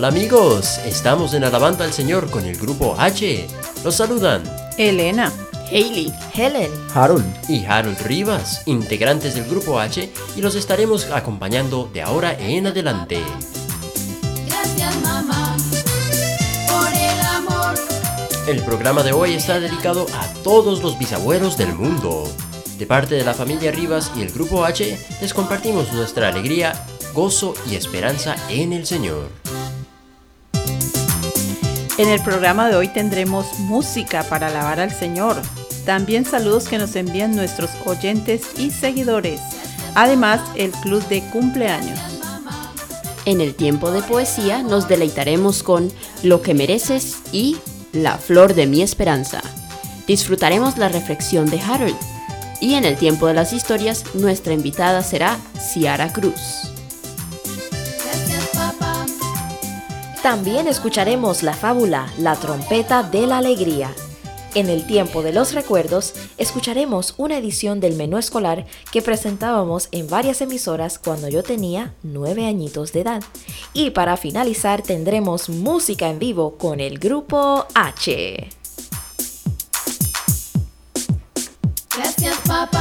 Hola amigos, estamos en Alabando al Señor con el grupo H. Los saludan Elena, Hailey, Helen, Harold y Harold Rivas, integrantes del grupo H, y los estaremos acompañando de ahora en adelante. Gracias mamá por el amor. El programa de hoy está dedicado a todos los bisabuelos del mundo. De parte de la familia Rivas y el grupo H, les compartimos nuestra alegría, gozo y esperanza en el Señor. En el programa de hoy tendremos música para alabar al Señor. También saludos que nos envían nuestros oyentes y seguidores. Además, el club de cumpleaños. En el tiempo de poesía nos deleitaremos con Lo que mereces y La flor de mi esperanza. Disfrutaremos la reflexión de Harold. Y en el tiempo de las historias, nuestra invitada será Ciara Cruz. También escucharemos la fábula La trompeta de la alegría. En el tiempo de los recuerdos, escucharemos una edición del menú escolar que presentábamos en varias emisoras cuando yo tenía nueve añitos de edad. Y para finalizar tendremos música en vivo con el grupo H. Gracias papá.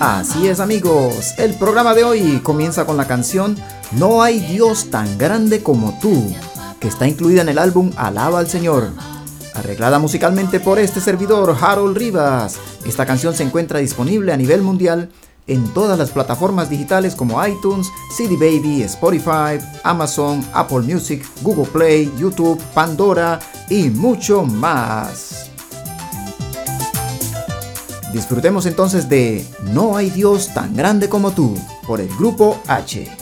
Así es amigos, el programa de hoy comienza con la canción No hay Dios tan grande como tú, que está incluida en el álbum Alaba al Señor. Arreglada musicalmente por este servidor Harold Rivas, esta canción se encuentra disponible a nivel mundial en todas las plataformas digitales como iTunes, CD Baby, Spotify, Amazon, Apple Music, Google Play, YouTube, Pandora y mucho más. Disfrutemos entonces de No hay Dios tan grande como tú por el grupo H.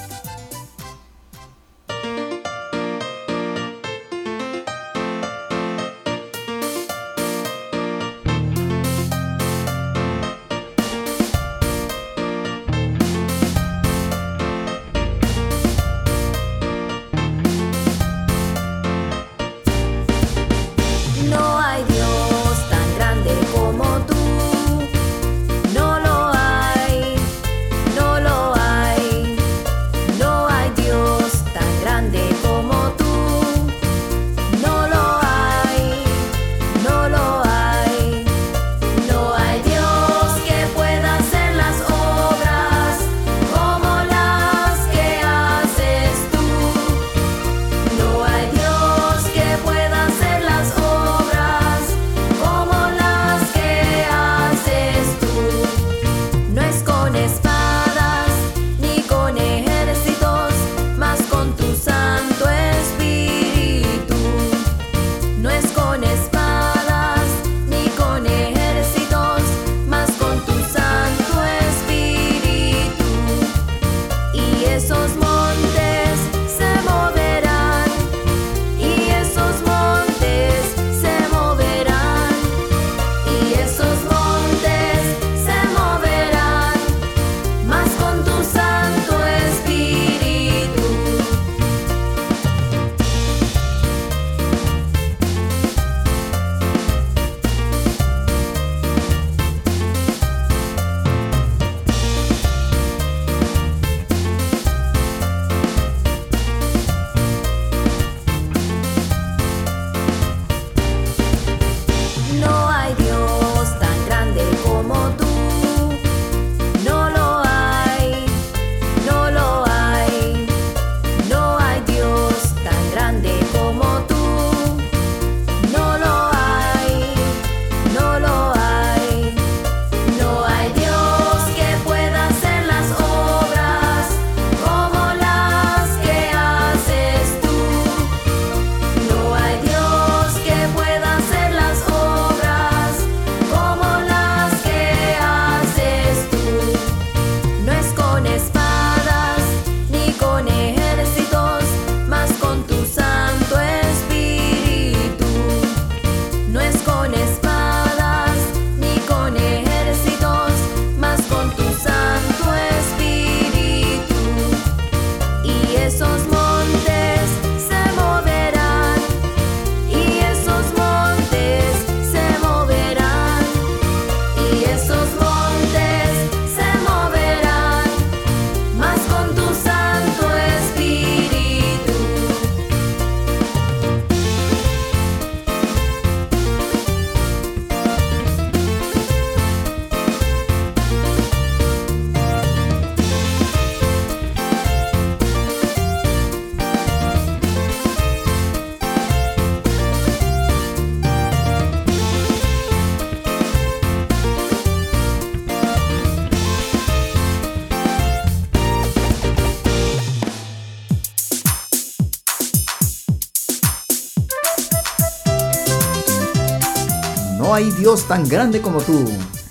Tan grande como tú.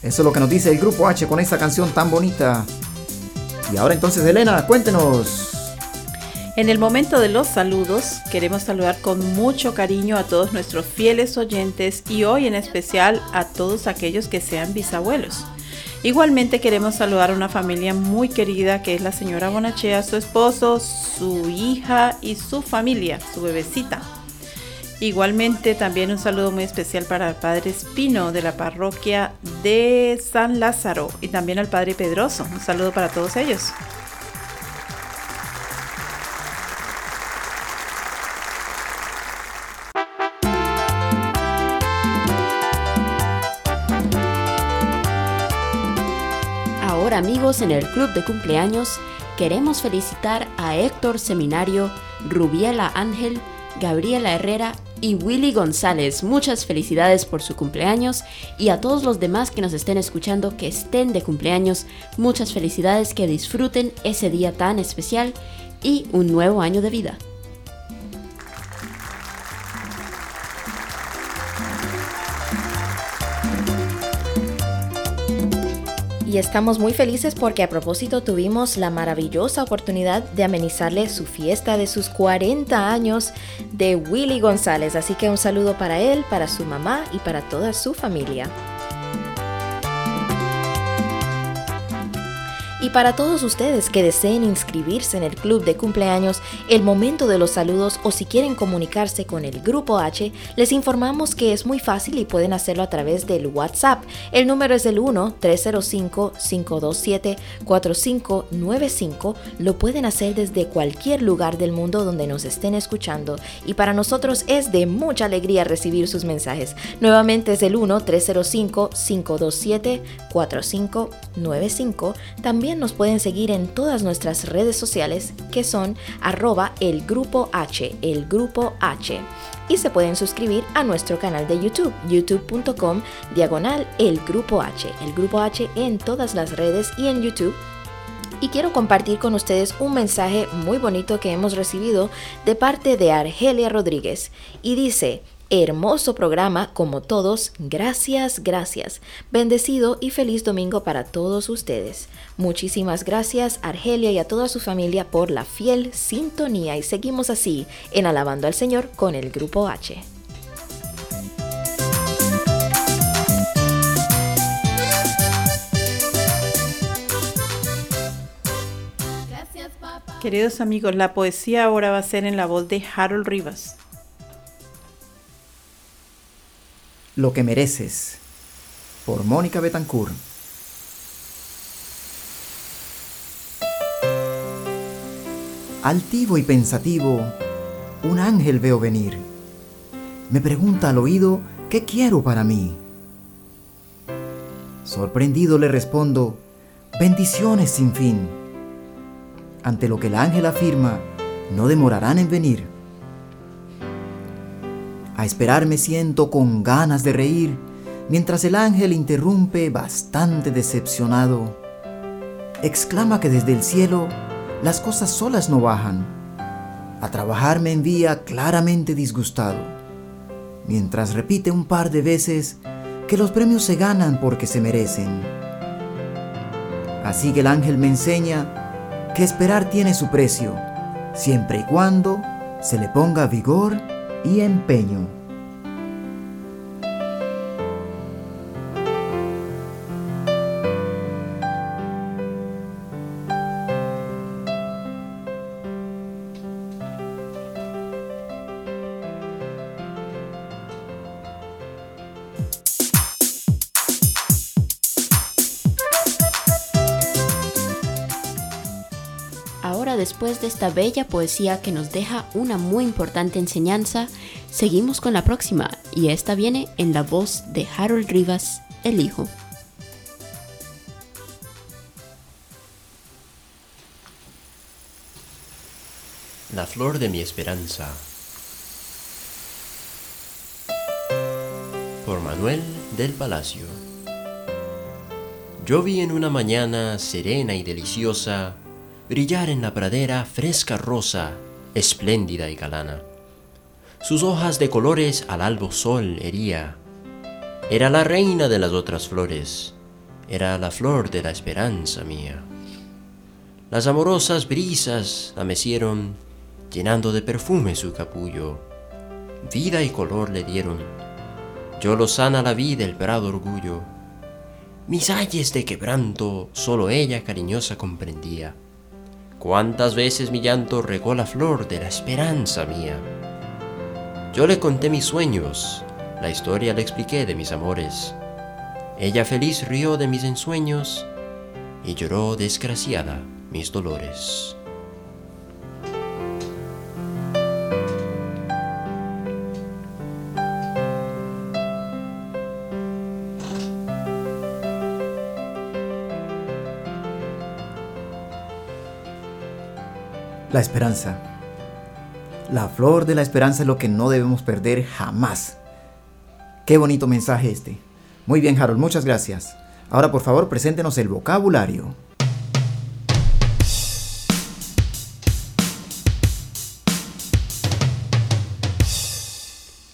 Eso es lo que nos dice el grupo H con esta canción tan bonita. Y ahora entonces, Elena, cuéntenos. En el momento de los saludos, queremos saludar con mucho cariño a todos nuestros fieles oyentes y hoy en especial a todos aquellos que sean bisabuelos. Igualmente queremos saludar a una familia muy querida que es la señora Bonachea, su esposo, su hija y su familia, su bebecita. Igualmente también un saludo muy especial para el Padre Espino de la parroquia de San Lázaro y también al Padre Pedroso. Un saludo para todos ellos. Ahora amigos en el club de cumpleaños queremos felicitar a Héctor Seminario, Rubiela Ángel, Gabriela Herrera y Willy González. Muchas felicidades por su cumpleaños y a todos los demás que nos estén escuchando que estén de cumpleaños. Muchas felicidades, que disfruten ese día tan especial y un nuevo año de vida. Y estamos muy felices porque a propósito tuvimos la maravillosa oportunidad de amenizarle su fiesta de sus 40 años de Willy González. Así que un saludo para él, para su mamá y para toda su familia. Y para todos ustedes que deseen inscribirse en el club de cumpleaños, el momento de los saludos o si quieren comunicarse con el grupo H, les informamos que es muy fácil y pueden hacerlo a través del WhatsApp. El número es el 1-305-527-4595. Lo pueden hacer desde cualquier lugar del mundo donde nos estén escuchando y para nosotros es de mucha alegría recibir sus mensajes. Nuevamente es el 1-305-527-4595. También nos pueden seguir en todas nuestras redes sociales que son arroba el grupo H, el grupo H. Y se pueden suscribir a nuestro canal de YouTube, youtube.com diagonal el grupo H, el grupo H en todas las redes y en YouTube. Y quiero compartir con ustedes un mensaje muy bonito que hemos recibido de parte de Argelia Rodríguez. Y dice, Hermoso programa, como todos, gracias, gracias. Bendecido y feliz domingo para todos ustedes. Muchísimas gracias Argelia y a toda su familia por la fiel sintonía y seguimos así en Alabando al Señor con el Grupo H. Queridos amigos, la poesía ahora va a ser en la voz de Harold Rivas. Lo que mereces. Por Mónica Betancourt. Altivo y pensativo, un ángel veo venir. Me pregunta al oído qué quiero para mí. Sorprendido le respondo, bendiciones sin fin. Ante lo que el ángel afirma, no demorarán en venir. A esperar me siento con ganas de reír, mientras el ángel interrumpe bastante decepcionado. Exclama que desde el cielo las cosas solas no bajan. A trabajar me envía claramente disgustado, mientras repite un par de veces que los premios se ganan porque se merecen. Así que el ángel me enseña que esperar tiene su precio, siempre y cuando se le ponga vigor y empeño. Esta bella poesía que nos deja una muy importante enseñanza, seguimos con la próxima y esta viene en la voz de Harold Rivas, el hijo. La flor de mi esperanza. Por Manuel del Palacio. Yo vi en una mañana serena y deliciosa brillar en la pradera fresca rosa, espléndida y galana. Sus hojas de colores al albo sol hería. Era la reina de las otras flores, era la flor de la esperanza mía. Las amorosas brisas la mecieron, llenando de perfume su capullo. Vida y color le dieron. Yo lo sana la vida el prado orgullo. Mis ayes de quebranto solo ella cariñosa comprendía. Cuántas veces mi llanto regó la flor de la esperanza mía. Yo le conté mis sueños, la historia le expliqué de mis amores. Ella feliz rió de mis ensueños y lloró desgraciada mis dolores. La esperanza. La flor de la esperanza es lo que no debemos perder jamás. Qué bonito mensaje este. Muy bien, Harold, muchas gracias. Ahora, por favor, preséntenos el vocabulario.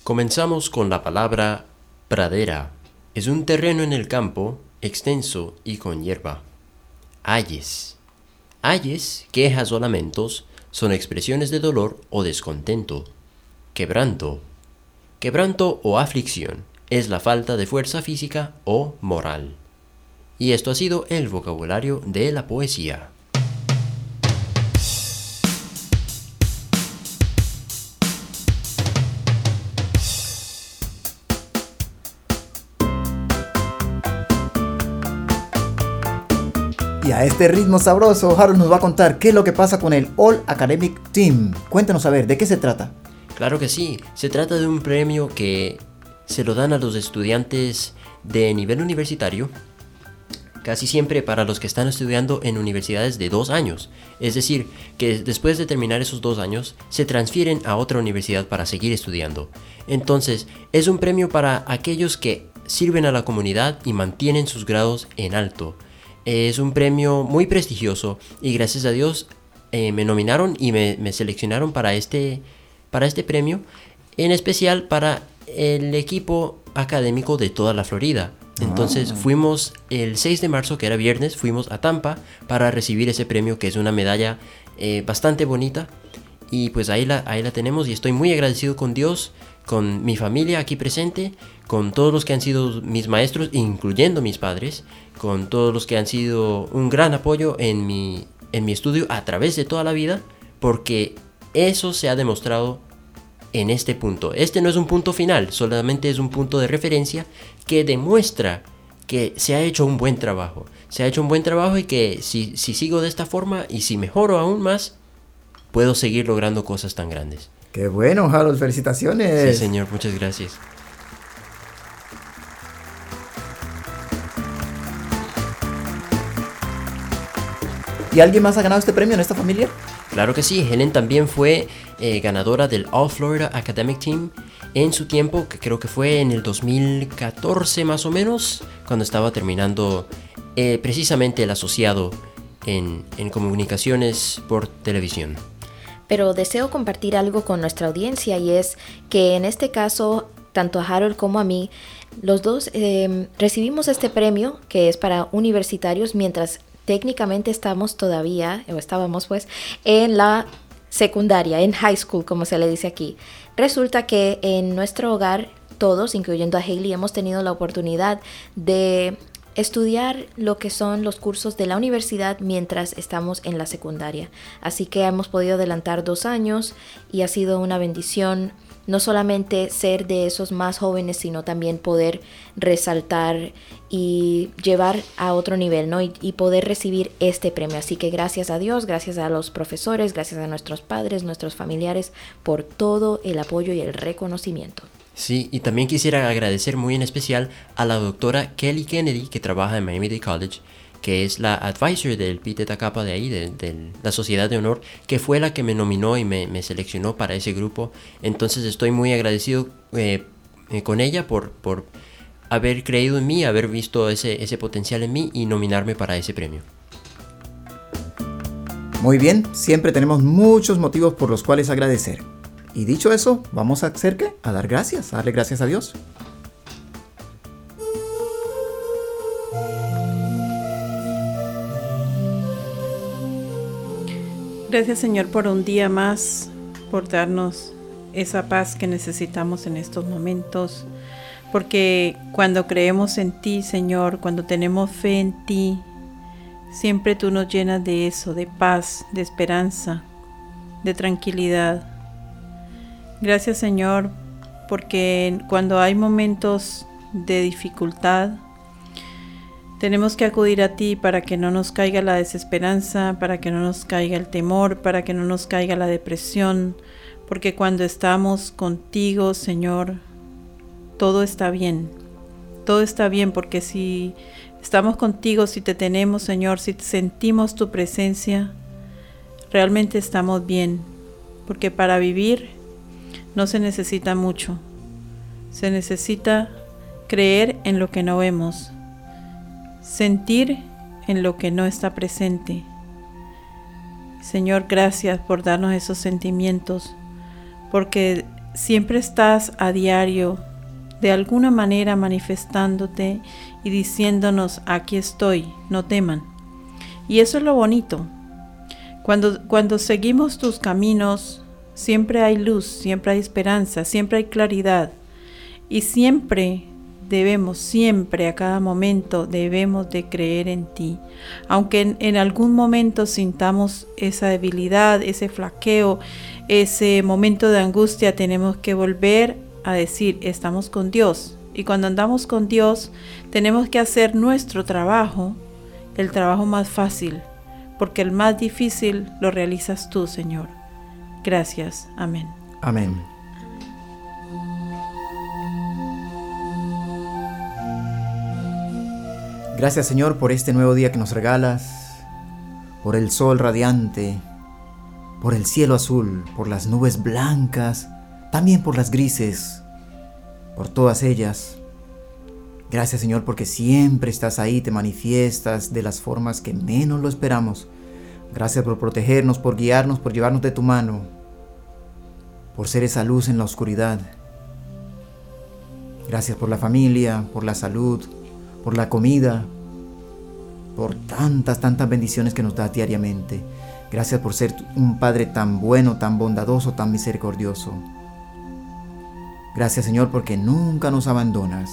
Comenzamos con la palabra pradera. Es un terreno en el campo, extenso y con hierba. Ayes. Ayes, quejas o lamentos son expresiones de dolor o descontento. Quebranto. Quebranto o aflicción es la falta de fuerza física o moral. Y esto ha sido el vocabulario de la poesía. Y a este ritmo sabroso, Harold nos va a contar qué es lo que pasa con el All Academic Team. Cuéntanos a ver, ¿de qué se trata? Claro que sí, se trata de un premio que se lo dan a los estudiantes de nivel universitario, casi siempre para los que están estudiando en universidades de dos años. Es decir, que después de terminar esos dos años, se transfieren a otra universidad para seguir estudiando. Entonces, es un premio para aquellos que sirven a la comunidad y mantienen sus grados en alto. Es un premio muy prestigioso y gracias a Dios eh, me nominaron y me, me, seleccionaron para este, para este premio, en especial para el equipo académico de toda la Florida. Entonces Ah. fuimos el 6 de marzo, que era viernes, fuimos a Tampa para recibir ese premio, que es una medalla eh, bastante bonita. Y pues ahí la, ahí la tenemos y estoy muy agradecido con Dios, con mi familia aquí presente, con todos los que han sido mis maestros, incluyendo mis padres, con todos los que han sido un gran apoyo en mi, en mi estudio a través de toda la vida, porque eso se ha demostrado en este punto. Este no es un punto final, solamente es un punto de referencia que demuestra que se ha hecho un buen trabajo. Se ha hecho un buen trabajo y que si, si sigo de esta forma y si mejoro aún más, puedo seguir logrando cosas tan grandes. Qué bueno, Harold, felicitaciones. Sí, señor, muchas gracias. ¿Y alguien más ha ganado este premio en esta familia? Claro que sí, Helen también fue eh, ganadora del All Florida Academic Team en su tiempo, que creo que fue en el 2014 más o menos, cuando estaba terminando eh, precisamente el asociado en, en comunicaciones por televisión. Pero deseo compartir algo con nuestra audiencia y es que en este caso, tanto a Harold como a mí, los dos eh, recibimos este premio que es para universitarios mientras técnicamente estamos todavía, o estábamos pues, en la secundaria, en high school, como se le dice aquí. Resulta que en nuestro hogar, todos, incluyendo a Hailey, hemos tenido la oportunidad de estudiar lo que son los cursos de la universidad mientras estamos en la secundaria. Así que hemos podido adelantar dos años y ha sido una bendición no solamente ser de esos más jóvenes, sino también poder resaltar y llevar a otro nivel, ¿no? Y, y, poder recibir este premio. Así que gracias a Dios, gracias a los profesores, gracias a nuestros padres, nuestros familiares, por todo el apoyo y el reconocimiento. Sí, y también quisiera agradecer muy en especial a la doctora Kelly Kennedy, que trabaja en Miami Dade College, que es la advisor del Pite Takapa de ahí, de, la Sociedad de Honor, que fue la que me nominó y me, seleccionó para ese grupo. Entonces estoy muy agradecido eh, con ella por, haber creído en mí, haber visto ese potencial en mí y nominarme para ese premio. Muy bien, siempre tenemos muchos motivos por los cuales agradecer. Y dicho eso, vamos a hacer qué? A dar gracias, a darle gracias a Dios. Gracias Señor por un día más, por darnos esa paz que necesitamos en estos momentos. Porque cuando creemos en ti, Señor, cuando tenemos fe en ti, siempre tú nos llenas de eso, de paz, de esperanza, de tranquilidad. Gracias Señor, porque cuando hay momentos de dificultad, tenemos que acudir a ti para que no nos caiga la desesperanza, para que no nos caiga el temor, para que no nos caiga la depresión, porque cuando estamos contigo, Señor, todo está bien. Todo está bien porque si estamos contigo, si te tenemos, Señor, si sentimos tu presencia, realmente estamos bien, porque para vivir no se necesita mucho. Se necesita creer en lo que no vemos, sentir en lo que no está presente. Señor, gracias por darnos esos sentimientos, porque siempre estás a diario, de alguna manera manifestándote y diciéndonos, aquí estoy, no teman. Y eso es lo bonito. Cuando, cuando seguimos tus caminos, Siempre hay luz, siempre hay esperanza, siempre hay claridad. Y siempre debemos, siempre a cada momento debemos de creer en ti. Aunque en, algún momento sintamos esa debilidad, ese flaqueo, ese momento de angustia, tenemos que volver a decir, estamos con Dios. Y cuando andamos con Dios, tenemos que hacer nuestro trabajo, el trabajo más fácil, porque el más difícil lo realizas tú, Señor. Gracias. Amén. Amén. Gracias Señor por este nuevo día que nos regalas, por el sol radiante, por el cielo azul, por las nubes blancas, también por las grises, por todas ellas. Gracias Señor porque siempre estás ahí, te manifiestas de las formas que menos lo esperamos. Gracias por protegernos, por guiarnos, por llevarnos de tu mano, por ser esa luz en la oscuridad. Gracias por la familia, por la salud, por la comida, por tantas, tantas bendiciones que nos das diariamente. Gracias por ser un Padre tan bueno, tan bondadoso, tan misericordioso. Gracias Señor porque nunca nos abandonas.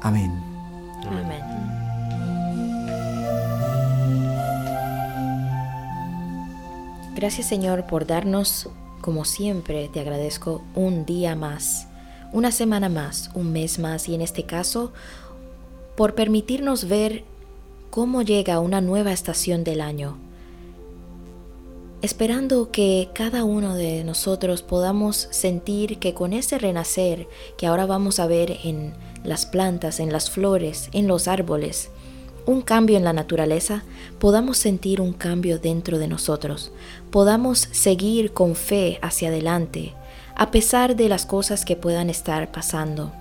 Amén. Amén. Gracias Señor por darnos, como siempre te agradezco, un día más, una semana más, un mes más y en este caso por permitirnos ver cómo llega una nueva estación del año. Esperando que cada uno de nosotros podamos sentir que con ese renacer que ahora vamos a ver en las plantas, en las flores, en los árboles, un cambio en la naturaleza, podamos sentir un cambio dentro de nosotros, podamos seguir con fe hacia adelante, a pesar de las cosas que puedan estar pasando.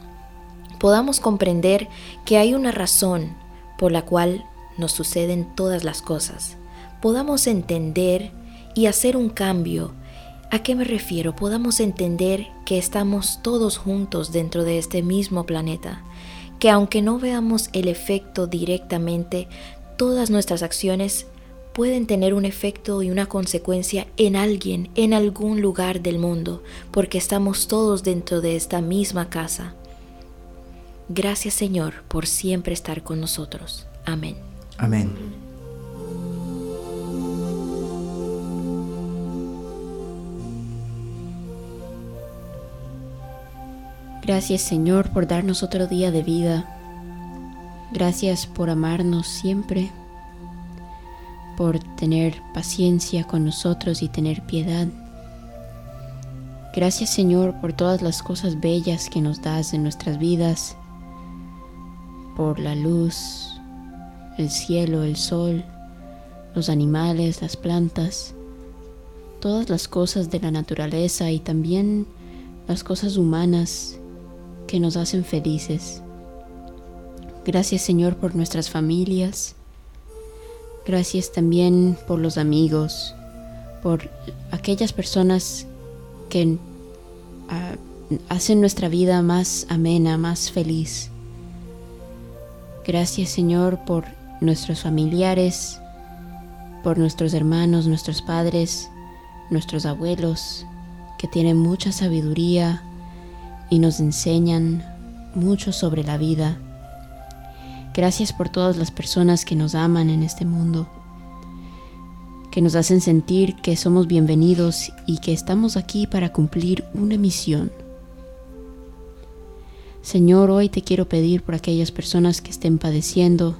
Podamos comprender que hay una razón por la cual nos suceden todas las cosas. Podamos entender y hacer un cambio. ¿A qué me refiero? Podamos entender que estamos todos juntos dentro de este mismo planeta que aunque no veamos el efecto directamente, todas nuestras acciones pueden tener un efecto y una consecuencia en alguien, en algún lugar del mundo, porque estamos todos dentro de esta misma casa. Gracias Señor por siempre estar con nosotros. Amén. Amén. Gracias Señor por darnos otro día de vida. Gracias por amarnos siempre, por tener paciencia con nosotros y tener piedad. Gracias Señor por todas las cosas bellas que nos das en nuestras vidas, por la luz, el cielo, el sol, los animales, las plantas, todas las cosas de la naturaleza y también las cosas humanas que nos hacen felices. Gracias Señor por nuestras familias. Gracias también por los amigos, por aquellas personas que ah, hacen nuestra vida más amena, más feliz. Gracias Señor por nuestros familiares, por nuestros hermanos, nuestros padres, nuestros abuelos, que tienen mucha sabiduría y nos enseñan mucho sobre la vida. Gracias por todas las personas que nos aman en este mundo, que nos hacen sentir que somos bienvenidos y que estamos aquí para cumplir una misión. Señor, hoy te quiero pedir por aquellas personas que estén padeciendo,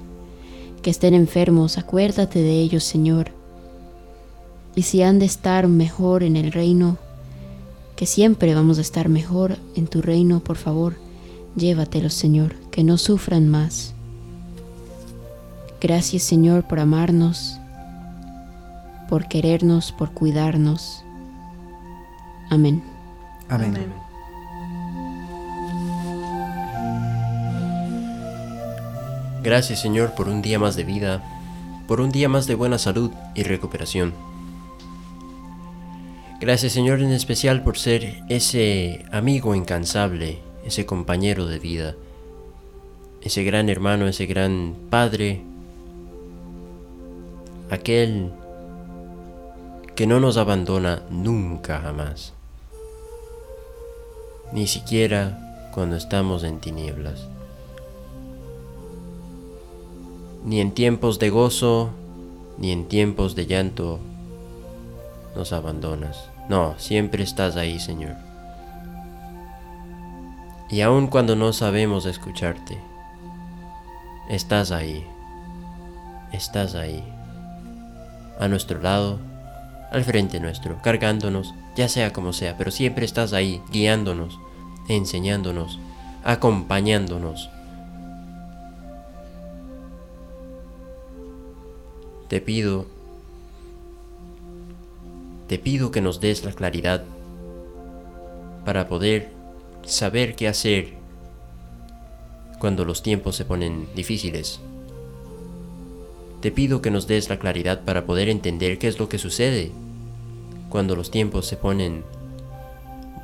que estén enfermos, acuérdate de ellos, Señor. Y si han de estar mejor en el reino, que siempre vamos a estar mejor en tu reino, por favor, llévatelos, Señor, que no sufran más. Gracias, Señor, por amarnos, por querernos, por cuidarnos. Amén. Amén. Amén. Gracias Señor por un día más de vida, por un día más de buena salud y recuperación. Gracias Señor en especial por ser ese amigo incansable, ese compañero de vida, ese gran hermano, ese gran padre, aquel que no nos abandona nunca jamás, ni siquiera cuando estamos en tinieblas. Ni en tiempos de gozo, ni en tiempos de llanto nos abandonas. No, siempre estás ahí, Señor. Y aun cuando no sabemos escucharte, estás ahí. Estás ahí. A nuestro lado, al frente nuestro, cargándonos, ya sea como sea, pero siempre estás ahí, guiándonos, enseñándonos, acompañándonos. Te pido, te pido que nos des la claridad para poder saber qué hacer cuando los tiempos se ponen difíciles. Te pido que nos des la claridad para poder entender qué es lo que sucede cuando los tiempos se ponen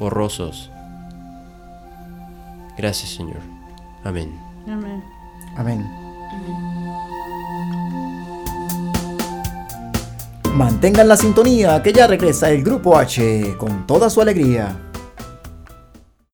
borrosos. Gracias Señor. Amén. Amén. Amén. Mantengan la sintonía que ya regresa el Grupo H con toda su alegría.